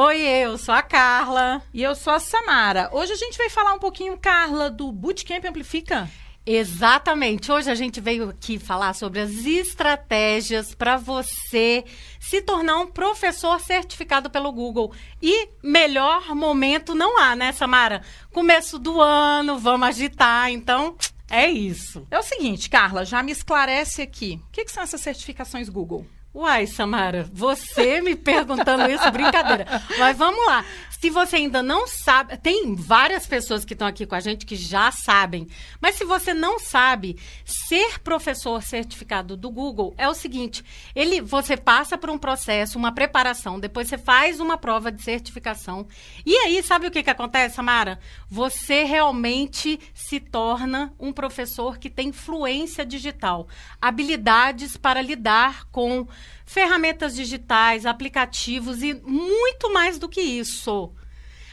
Oi, eu sou a Carla. E eu sou a Samara. Hoje a gente vai falar um pouquinho, Carla, do Bootcamp Amplifica. Exatamente. Hoje a gente veio aqui falar sobre as estratégias para você se tornar um professor certificado pelo Google. E melhor momento não há, né, Samara? Começo do ano, vamos agitar, então é isso. É o seguinte, Carla, já me esclarece aqui. O que, que são essas certificações Google? Uai, Samara, você me perguntando isso, brincadeira. Mas vamos lá. Se você ainda não sabe, tem várias pessoas que estão aqui com a gente que já sabem. Mas se você não sabe, ser professor certificado do Google é o seguinte: ele, você passa por um processo, uma preparação, depois você faz uma prova de certificação. E aí, sabe o que, que acontece, Samara? Você realmente se torna um professor que tem fluência digital, habilidades para lidar com ferramentas digitais, aplicativos e muito mais do que isso.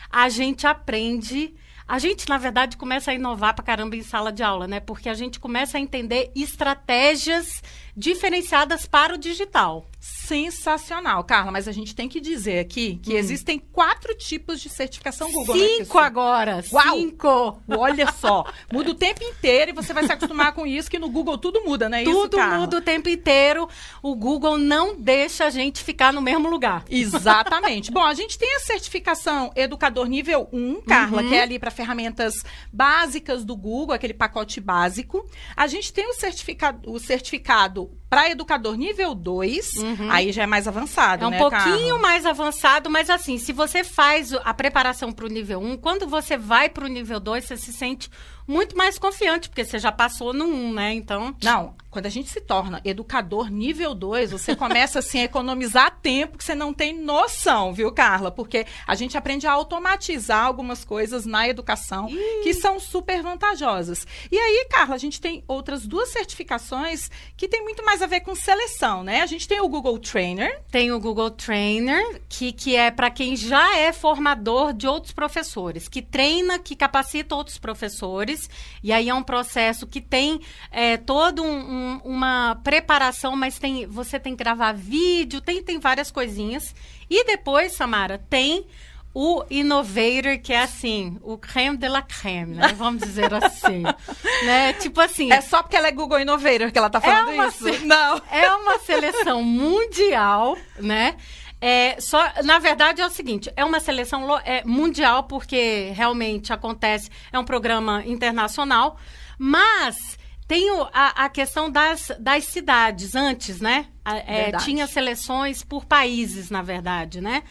A gente aprende. A gente, na verdade, começa a inovar pra caramba em sala de aula, né? Porque a gente começa a entender estratégias diferenciadas para o digital. Sensacional, Carla, mas a gente tem que dizer aqui que hum. existem quatro tipos de certificação Google. Né, cinco né, agora, Uau! cinco. Olha só, muda o tempo inteiro e você vai se acostumar com isso, que no Google tudo muda, né? Tudo isso, muda o tempo inteiro. O Google não deixa a gente ficar no mesmo lugar. Exatamente. Bom, a gente tem a certificação Educador Nível 1, Carla, uhum. que é ali para ferramentas básicas do Google, aquele pacote básico. A gente tem o certificado, o certificado para educador nível 2, uhum. aí já é mais avançado, É um né, pouquinho Carla? mais avançado, mas assim, se você faz a preparação para o nível 1, um, quando você vai para o nível 2, você se sente muito mais confiante, porque você já passou no 1, né? Então. Não, quando a gente se torna educador nível 2, você começa assim a economizar tempo que você não tem noção, viu, Carla? Porque a gente aprende a automatizar algumas coisas na educação Ih. que são super vantajosas. E aí, Carla, a gente tem outras duas certificações que tem muito mais a ver com seleção, né? A gente tem o Google Trainer. Tem o Google Trainer, que, que é para quem já é formador de outros professores, que treina, que capacita outros professores e aí é um processo que tem é, toda um, um, uma preparação, mas tem você tem que gravar vídeo, tem, tem várias coisinhas. E depois, Samara, tem o Innovator, que é assim, o creme de la creme, né? Vamos dizer assim. né? Tipo assim. É só porque ela é Google Innovator que ela tá falando é isso? Não. É uma seleção mundial, né? É, só, na verdade, é o seguinte: é uma seleção é, mundial, porque realmente acontece, é um programa internacional, mas tem a, a questão das, das cidades antes, né? É, tinha seleções por países, na verdade, né?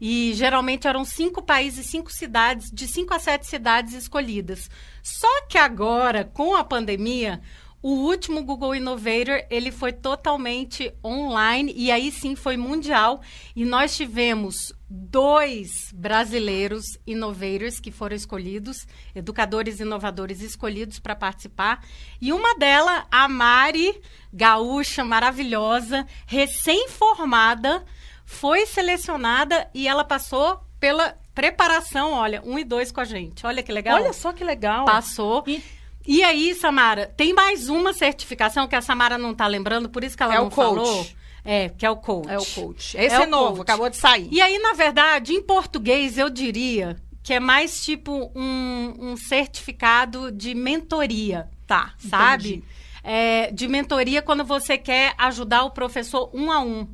E geralmente eram cinco países, cinco cidades, de cinco a sete cidades escolhidas. Só que agora, com a pandemia, o último Google Innovator, ele foi totalmente online e aí sim foi mundial. E nós tivemos dois brasileiros innovators que foram escolhidos, educadores inovadores escolhidos para participar. E uma delas, a Mari, gaúcha, maravilhosa, recém-formada, foi selecionada e ela passou pela preparação, olha, um e dois com a gente. Olha que legal. Olha só que legal. Passou. E e aí, Samara, tem mais uma certificação que a Samara não está lembrando, por isso que ela é não falou. É, que é o coach. É o coach. Esse é, é novo, coach. acabou de sair. E aí, na verdade, em português, eu diria que é mais tipo um, um certificado de mentoria. Tá, sabe? É, de mentoria quando você quer ajudar o professor um a um.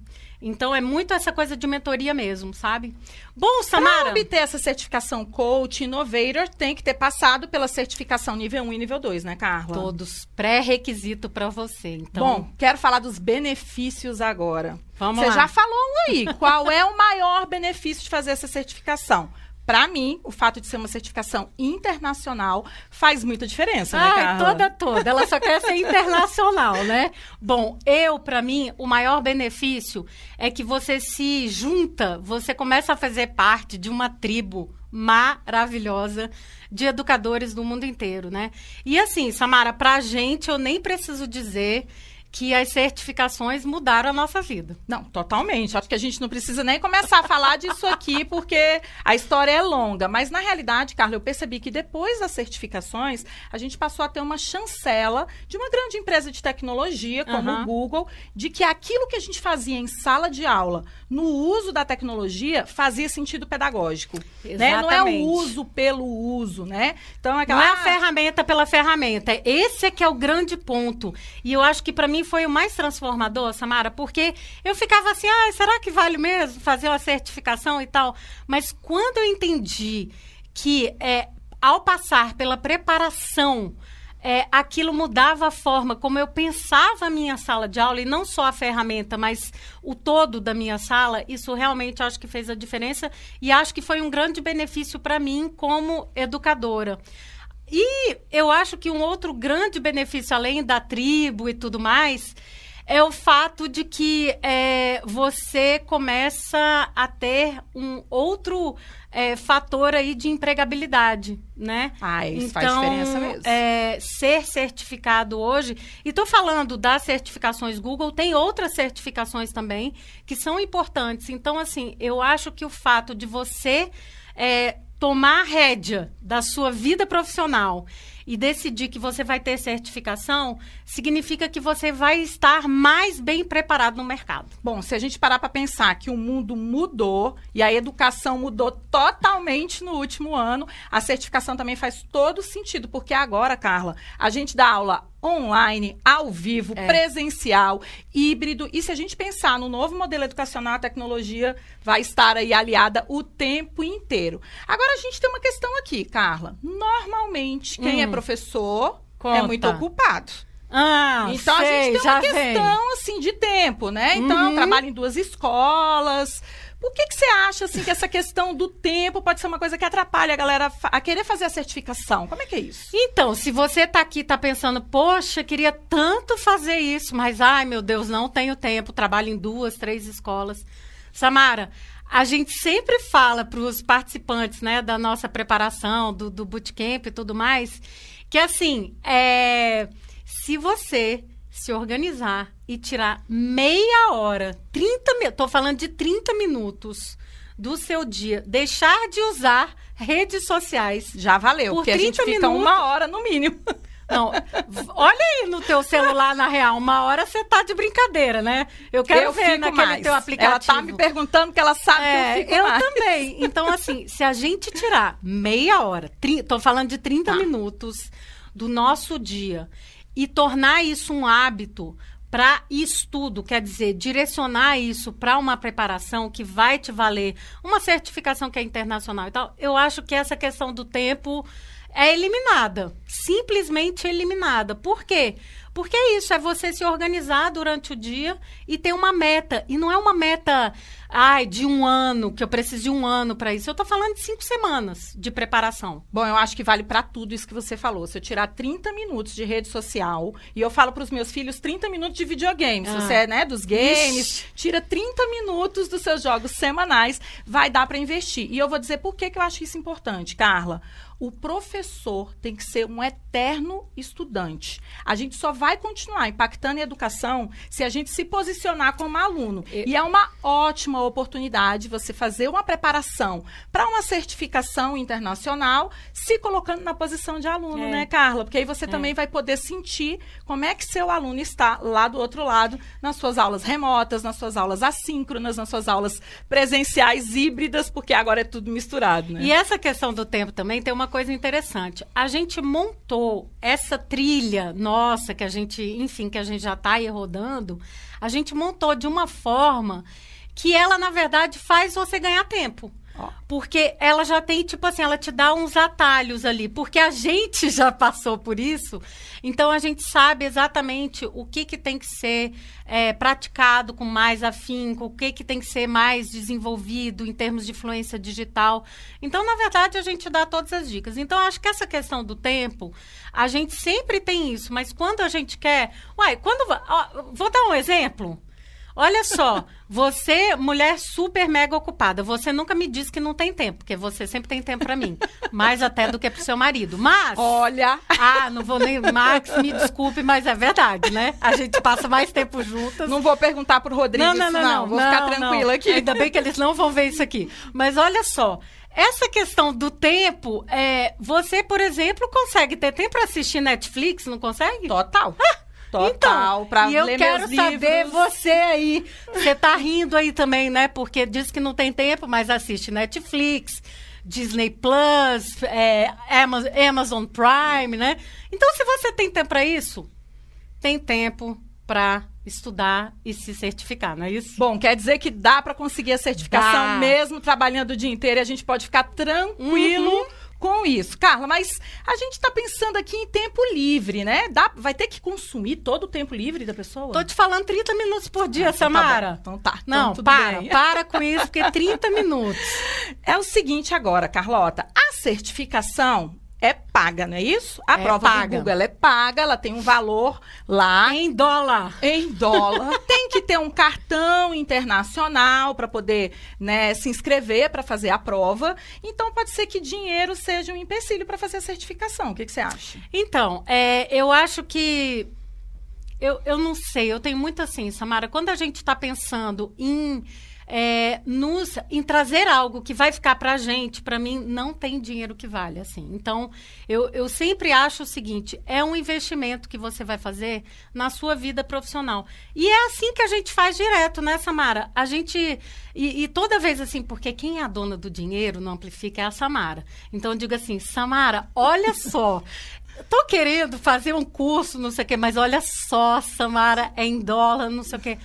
Então é muito essa coisa de mentoria mesmo, sabe? Bom, Samara. Para obter essa certificação coach innovator, tem que ter passado pela certificação nível 1 e nível 2, né, Carla? Todos pré-requisito para você. Então... Bom, quero falar dos benefícios agora. Vamos você lá. já falou aí. Qual é o maior benefício de fazer essa certificação? Para mim, o fato de ser uma certificação internacional faz muita diferença, né, Ai, toda, toda. Ela só quer ser internacional, né? Bom, eu, para mim, o maior benefício é que você se junta, você começa a fazer parte de uma tribo maravilhosa de educadores do mundo inteiro, né? E assim, Samara, pra gente, eu nem preciso dizer que as certificações mudaram a nossa vida. Não, totalmente. Acho que a gente não precisa nem começar a falar disso aqui, porque a história é longa. Mas, na realidade, Carla, eu percebi que depois das certificações, a gente passou a ter uma chancela de uma grande empresa de tecnologia, como uhum. o Google, de que aquilo que a gente fazia em sala de aula, no uso da tecnologia, fazia sentido pedagógico. Né? Não é o uso pelo uso, né? Então, aquela... Não é a ferramenta pela ferramenta. Esse é que é o grande ponto. E eu acho que, para mim, mim foi o mais transformador, Samara, porque eu ficava assim, ah, será que vale mesmo fazer uma certificação e tal? Mas quando eu entendi que é, ao passar pela preparação, é, aquilo mudava a forma como eu pensava a minha sala de aula, e não só a ferramenta, mas o todo da minha sala, isso realmente acho que fez a diferença e acho que foi um grande benefício para mim como educadora. E eu acho que um outro grande benefício, além da tribo e tudo mais, é o fato de que é, você começa a ter um outro é, fator aí de empregabilidade, né? Ah, isso então, faz diferença mesmo. É, ser certificado hoje, e estou falando das certificações Google, tem outras certificações também que são importantes. Então, assim, eu acho que o fato de você é, tomar a rédea da sua vida profissional e decidir que você vai ter certificação, significa que você vai estar mais bem preparado no mercado. Bom, se a gente parar para pensar que o mundo mudou e a educação mudou totalmente no último ano, a certificação também faz todo sentido, porque agora, Carla, a gente dá aula online, ao vivo, é. presencial, híbrido. E se a gente pensar no novo modelo educacional, a tecnologia vai estar aí aliada o tempo inteiro. Agora a gente tem uma questão aqui, Carla. Normalmente, quem é hum. é professor é Conta. é muito ocupado. Ah, então sei, a gente tem uma questão vem. assim de tempo, né? Então, uhum. trabalha em duas escolas. Por que, que você acha assim que essa questão do tempo pode ser uma coisa que atrapalha a galera a querer fazer a certificação? Como é que é isso? Então, se você está aqui tá pensando, poxa, queria tanto fazer isso, mas ai meu Deus, não tenho tempo, trabalho em duas, três escolas. Samara, a gente sempre fala para os participantes, né, da nossa preparação, do, do bootcamp e tudo mais, que assim, é, se você se organizar e tirar meia hora, 30 minutos, tô falando de 30 minutos do seu dia, deixar de usar redes sociais. Já valeu, porque a gente fica minutos, uma hora no mínimo. Não, olha aí no teu celular, na real, uma hora você tá de brincadeira, né? Eu quero eu ver naquele mais. teu aplicativo. Ela tá me perguntando que ela sabe é, que eu fico Eu mais. também. Então, assim, se a gente tirar meia hora, tri, tô falando de 30 tá. minutos do nosso dia e tornar isso um hábito para estudo, quer dizer, direcionar isso para uma preparação que vai te valer uma certificação que é internacional e tal, eu acho que essa questão do tempo é eliminada, simplesmente eliminada. Por quê? Porque é isso, é você se organizar durante o dia e ter uma meta. E não é uma meta, ai, de um ano, que eu preciso de um ano para isso. Eu estou falando de cinco semanas de preparação. Bom, eu acho que vale para tudo isso que você falou. Se eu tirar 30 minutos de rede social, e eu falo para os meus filhos 30 minutos de videogame. Ah. Se você é, né, dos games, Ixi. tira 30 minutos dos seus jogos semanais, vai dar para investir. E eu vou dizer por que, que eu acho isso importante, Carla o professor tem que ser um eterno estudante. A gente só vai continuar impactando a educação se a gente se posicionar como aluno. E é uma ótima oportunidade você fazer uma preparação para uma certificação internacional, se colocando na posição de aluno, é. né, Carla? Porque aí você é. também vai poder sentir como é que seu aluno está lá do outro lado, nas suas aulas remotas, nas suas aulas assíncronas, nas suas aulas presenciais híbridas, porque agora é tudo misturado, né? E essa questão do tempo também tem uma coisa interessante. A gente montou essa trilha nossa, que a gente, enfim, que a gente já está aí rodando, a gente montou de uma forma que ela, na verdade, faz você ganhar tempo. Porque ela já tem, tipo assim, ela te dá uns atalhos ali. Porque a gente já passou por isso. Então, a gente sabe exatamente o que, que tem que ser é, praticado com mais afinco, o que, que tem que ser mais desenvolvido em termos de influência digital. Então, na verdade, a gente dá todas as dicas. Então, acho que essa questão do tempo, a gente sempre tem isso. Mas quando a gente quer... Uai, quando... Ó, vou dar um exemplo. Olha só, você, mulher super mega ocupada, você nunca me disse que não tem tempo, porque você sempre tem tempo para mim. Mais até do que pro seu marido. Mas. Olha! Ah, não vou nem. Max, me desculpe, mas é verdade, né? A gente passa mais tempo juntas. Não vou perguntar pro Rodrigo não, não, isso, não, não. não. Vou não, ficar tranquila aqui. Ainda bem que eles não vão ver isso aqui. Mas olha só. Essa questão do tempo, é, você, por exemplo, consegue ter tempo para assistir Netflix, não consegue? Total. Total, então, pra e eu quero saber livros. você aí. Você tá rindo aí também, né? Porque diz que não tem tempo, mas assiste Netflix, Disney Plus, é, Amazon, Amazon Prime, né? Então, se você tem tempo para isso, tem tempo para estudar e se certificar, não é isso? Bom, quer dizer que dá para conseguir a certificação Dá. mesmo trabalhando o dia inteiro e a gente pode ficar tranquilo Uhum. Com isso. Carla, mas a gente está pensando aqui em tempo livre, né? Dá, vai ter que consumir todo o tempo livre da pessoa? Tô te falando 30 minutos por dia, Então tá Samara. bom. Então tá. Então Não, tudo para, bem. para com isso, porque 30 minutos. É o seguinte agora, Carlota. A certificação é paga, não é isso? A É prova paga. do Google ela é paga, ela tem um valor lá. Em dólar. Em dólar. tem que ter um cartão internacional para poder né, se inscrever para fazer a prova. Então, pode ser que dinheiro seja um empecilho para fazer a certificação. O que, que você acha? Então, é, eu acho que. Eu, eu não sei, eu tenho muito assim, Samara, quando a gente está pensando em. É, nos, em trazer algo que vai ficar pra gente, pra mim, não tem dinheiro que vale, assim. Então, eu, eu sempre acho o seguinte, é um investimento que você vai fazer na sua vida profissional. E é assim que a gente faz direto, né, Samara? A gente, e, e toda vez assim, porque quem é a dona do dinheiro no Amplifica é a Samara. Então, eu digo assim, Samara, olha só, tô querendo fazer um curso, não sei o quê, mas olha só, Samara, é em dólar, não sei o quê.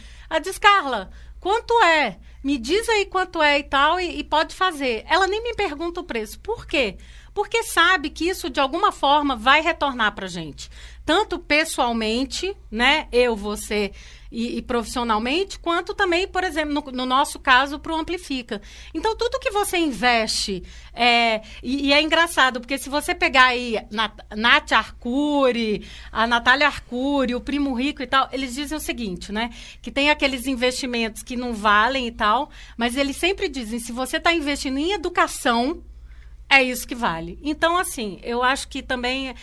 Diz, Carla, quanto é? Me diz aí quanto é e tal, e, e pode fazer. Ela nem me pergunta o preço. Por quê? Porque sabe que isso, de alguma forma, vai retornar pra gente. Tanto pessoalmente, né? Eu, você e, e profissionalmente, quanto também, por exemplo, no, no nosso caso, para o Amplifica. Então, tudo que você investe, é, e, e é engraçado, porque se você pegar aí Nat, Nath Arcuri, a Natália Arcuri, o Primo Rico e tal, eles dizem o seguinte, né? Que tem aqueles investimentos que não valem e tal, mas eles sempre dizem, se você está investindo em educação, é isso que vale. Então, assim, eu acho que também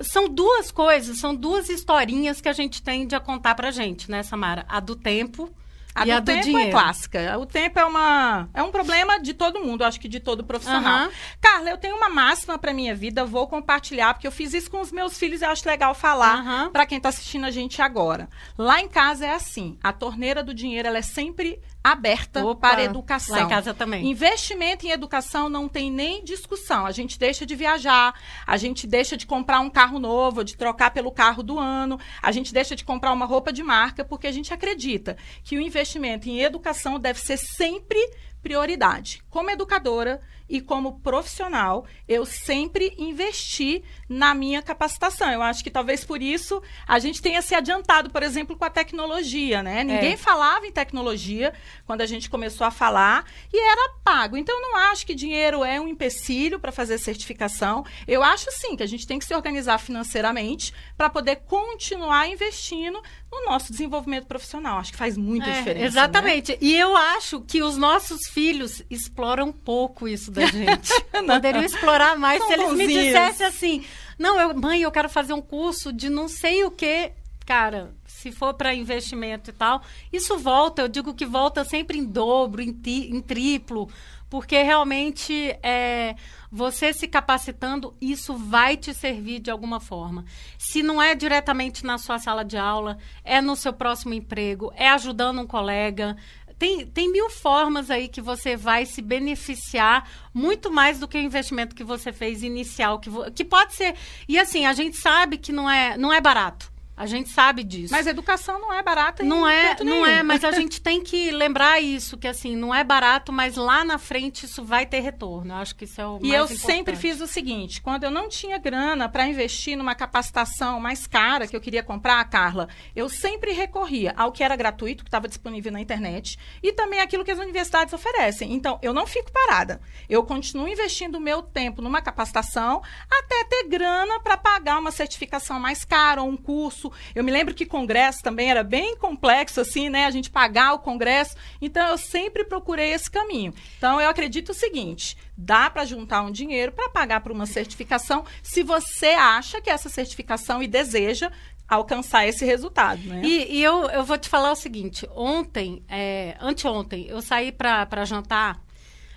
são duas coisas, são duas historinhas que a gente tem de contar pra gente, né, Samara? A do tempo A e do a do tempo dinheiro. é clássica. O tempo é, uma, é um problema de todo mundo, acho que de todo profissional. Aham. Carla, eu tenho uma máxima para minha vida, vou compartilhar, porque eu fiz isso com os meus filhos e acho legal falar Aham. para quem está assistindo a gente agora. Lá em casa é assim, a torneira do dinheiro ela é sempre aberta Opa, para educação. Lá em casa também. Investimento em educação não tem nem discussão. A gente deixa de viajar, a gente deixa de comprar um carro novo, de trocar pelo carro do ano, a gente deixa de comprar uma roupa de marca, porque a gente acredita que o investimento em educação deve ser sempre prioridade. Como educadora e como profissional, eu sempre investi na minha capacitação. Eu acho que talvez por isso a gente tenha se adiantado, por exemplo, com a tecnologia, né? Ninguém É. falava em tecnologia quando a gente começou a falar e era pago. Então, eu não acho que dinheiro é um empecilho para fazer certificação. Eu acho sim que a gente tem que se organizar financeiramente para poder continuar investindo no nosso desenvolvimento profissional. Acho que faz muita É, diferença. né? Exatamente. E eu acho que os nossos filhos exploram pouco isso da gente. Poderiam explorar mais São se eles me dissessem assim: não, eu, mãe, eu quero fazer um curso de não sei o que. Cara, se for para investimento e tal, isso volta. Eu digo que volta sempre em dobro, em, ti- em triplo, porque realmente é, você se capacitando, isso vai te servir de alguma forma. Se não é diretamente na sua sala de aula, é no seu próximo emprego, é ajudando um colega. Tem, tem mil formas aí que você vai se beneficiar muito mais do que o investimento que você fez inicial, que, que pode ser. E assim, a gente sabe que não é, não é barato. A gente sabe disso. Mas educação não é barata Não é, não nenhum. é, mas a gente tem que lembrar isso, que assim, não é barato, mas lá na frente isso vai ter retorno. Eu acho que isso é o E eu importante. sempre fiz o seguinte: quando eu não tinha grana para investir numa capacitação mais cara que eu queria comprar, Carla, eu sempre recorria ao que era gratuito, que estava disponível na internet, e também aquilo que as universidades oferecem. Então, eu não fico parada. Eu continuo investindo o meu tempo numa capacitação até ter grana para pagar uma certificação mais cara, ou um curso, Eu me lembro que congresso também era bem complexo, assim, né? A gente pagar o congresso. Então, eu sempre procurei esse caminho. Então, eu acredito o seguinte: dá para juntar um dinheiro para pagar por uma certificação, se você acha que essa certificação e deseja alcançar esse resultado, né? E, e eu, eu vou te falar o seguinte: ontem, é, anteontem, eu saí para jantar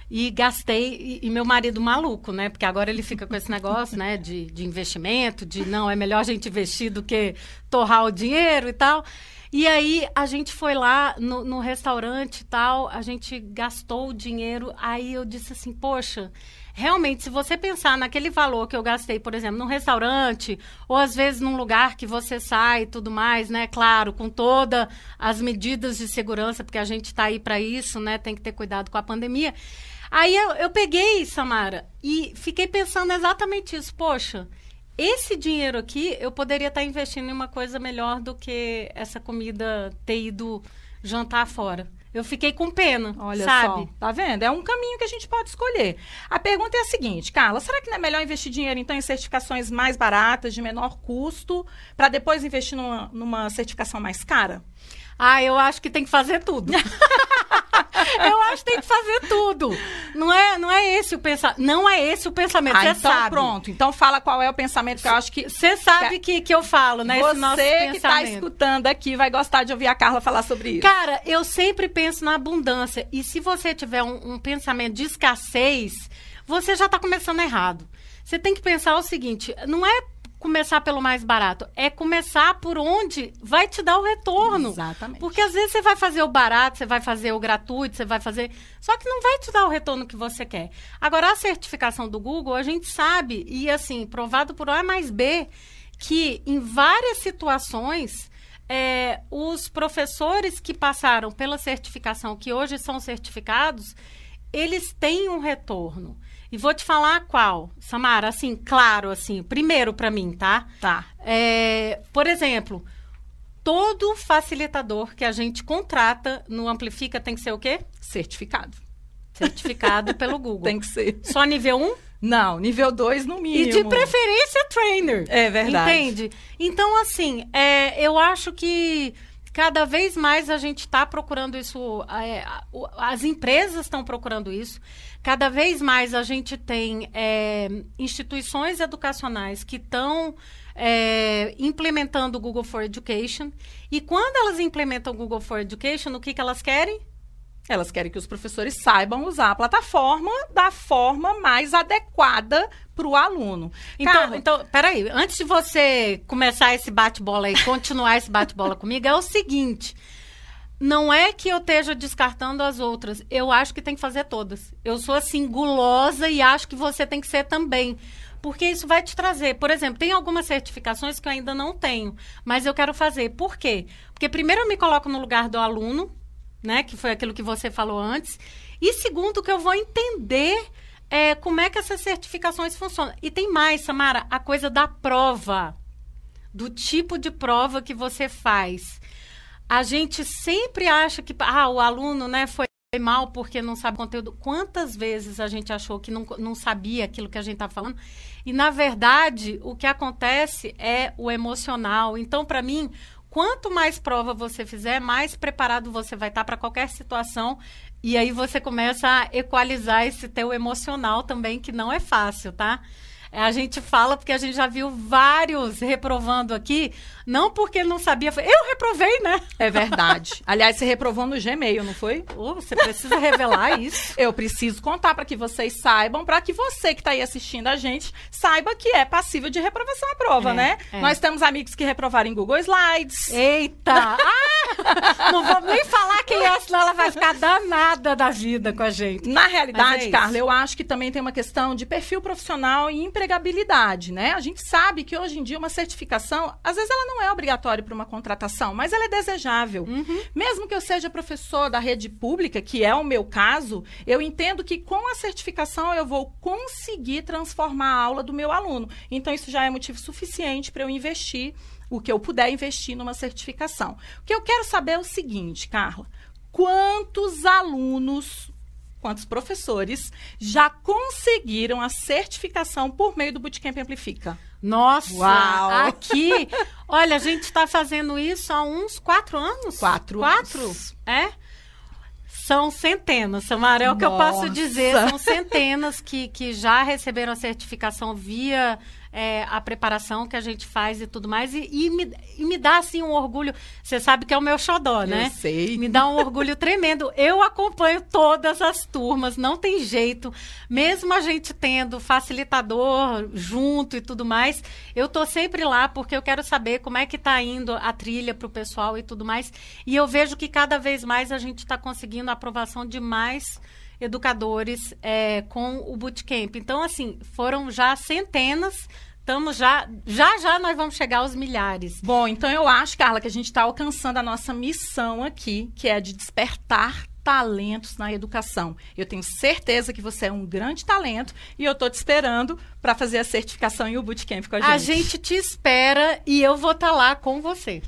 e gastei, e, e, meu marido maluco, né? Porque agora ele fica com esse negócio, né? De, de investimento, de não, é melhor a gente investir do que torrar o dinheiro e tal. E aí a gente foi lá no, no restaurante e tal, a gente gastou o dinheiro, aí eu disse assim, poxa, realmente, se você pensar naquele valor que eu gastei, por exemplo, num restaurante, ou às vezes num lugar que você sai e tudo mais, né? Claro, com todas as medidas de segurança, porque a gente está aí para isso, né? Tem que ter cuidado com a pandemia. Aí eu, eu peguei, Samara, e fiquei pensando exatamente isso. Poxa, esse dinheiro aqui eu poderia estar investindo em uma coisa melhor do que essa comida ter ido jantar fora. Eu fiquei com pena, Olha sabe? Só, tá vendo? É um caminho que a gente pode escolher. A pergunta é a seguinte, Carla, será que não é melhor investir dinheiro então em certificações mais baratas, de menor custo, para depois investir numa, numa certificação mais cara? Ah, eu acho que tem que fazer tudo. eu acho que tem que fazer tudo. Não é, não é esse o pensamento. Não é esse o pensamento. Ah, então sabe. pronto. Então fala qual é o pensamento que eu acho que. Você sabe que, que eu falo, né? Você que está escutando aqui vai gostar de ouvir a Carla falar sobre isso. Cara, eu sempre penso na abundância. E se você tiver um, um pensamento de escassez, você já está começando errado. Você tem que pensar o seguinte: não é começar pelo mais barato. É começar por onde vai te dar o retorno. Exatamente. Porque às vezes você vai fazer o barato, você vai fazer o gratuito, você vai fazer. Só que não vai te dar o retorno que você quer. Agora, a certificação do Google, a gente sabe, e assim, provado por A mais B, que em várias situações. É, os professores que passaram pela certificação, que hoje são certificados, eles têm um retorno. E vou te falar qual, Samara, assim, claro, assim, primeiro para mim, tá? Tá. É, por exemplo, todo facilitador que a gente contrata no Amplifica tem que ser o quê? Certificado. Certificado pelo Google. Tem que ser. Só nível 1? Não, nível 2 no mínimo. E de preferência trainer. É verdade. Entende? Então, assim, é, eu acho que cada vez mais a gente está procurando isso, é, as empresas estão procurando isso. Cada vez mais a gente tem é, instituições educacionais que estão é, implementando o Google for Education. E quando elas implementam o Google for Education, o que, que elas querem? Elas querem que os professores saibam usar a plataforma da forma mais adequada para o aluno. Então, Carla, então, peraí, antes de você começar esse bate-bola e continuar esse bate-bola comigo, é o seguinte. Não é que eu esteja descartando as outras. Eu acho que tem que fazer todas. Eu sou assim, gulosa e acho que você tem que ser também. Porque isso vai te trazer. Por exemplo, tem algumas certificações que eu ainda não tenho, mas eu quero fazer. Por quê? Porque primeiro eu me coloco no lugar do aluno, né? Que foi aquilo que você falou antes. E segundo, que eu vou entender é, como é que essas certificações funcionam. E tem mais, Samara, a coisa da prova. Do tipo de prova que você faz a gente sempre acha que ah, o aluno né, foi mal porque não sabe conteúdo. Quantas vezes a gente achou que não, não sabia aquilo que a gente está falando? E, na verdade, o que acontece é o emocional. Então, para mim, quanto mais prova você fizer, mais preparado você vai estar tá para qualquer situação. E aí você começa a equalizar esse teu emocional também, que não é fácil, tá? A gente fala porque a gente já viu vários reprovando aqui, não porque não sabia. Eu reprovei, né? É verdade. Aliás, você reprovou no Gmail, não foi? Oh, você precisa revelar isso. Eu preciso contar para que vocês saibam, para que você que está aí assistindo a gente saiba que é passível de reprovação à prova, é, né? É. Nós temos amigos que reprovaram em Google Slides. Eita! ah! Não vou nem falar quem é, senão ela vai ficar danada da vida com a gente. Na realidade, é Carla, eu acho que também tem uma questão de perfil profissional e empregabilidade, né? A gente sabe que hoje em dia uma certificação, às vezes ela não é obrigatória para uma contratação, mas ela é desejável. Uhum. Mesmo que eu seja professor da rede pública, que é o meu caso, eu entendo que com a certificação eu vou conseguir transformar a aula do meu aluno. Então isso já é motivo suficiente para eu investir o que eu puder investir numa certificação. O que eu quero saber é o seguinte, Carla: quantos alunos quanto os professores já conseguiram a certificação por meio do Bootcamp Amplifica. Nossa, Uau! aqui, olha, a gente está fazendo isso há uns quatro anos? Quatro Quatro? anos. É? São centenas, Samara, é o que eu posso dizer. São centenas que, que já receberam a certificação via é, a preparação que a gente faz e tudo mais. E, e me, e me dá, assim, um orgulho. Você sabe que é o meu xodó, né? Eu sei. Me dá um orgulho tremendo. Eu acompanho todas as turmas, não tem jeito. Mesmo a gente tendo facilitador junto e tudo mais, eu tô sempre lá porque eu quero saber como é que tá indo a trilha pro pessoal e tudo mais. E eu vejo que cada vez mais a gente está conseguindo a aprovação de mais educadores é, com o bootcamp. Então, assim, foram já centenas. Estamos já, já já nós vamos chegar aos milhares. Bom, então eu acho, Carla, que a gente está alcançando a nossa missão aqui, que é de despertar talentos na educação. Eu tenho certeza que você é um grande talento e eu estou te esperando para fazer a certificação e o bootcamp com a gente. A gente te espera e eu vou estar lá com você.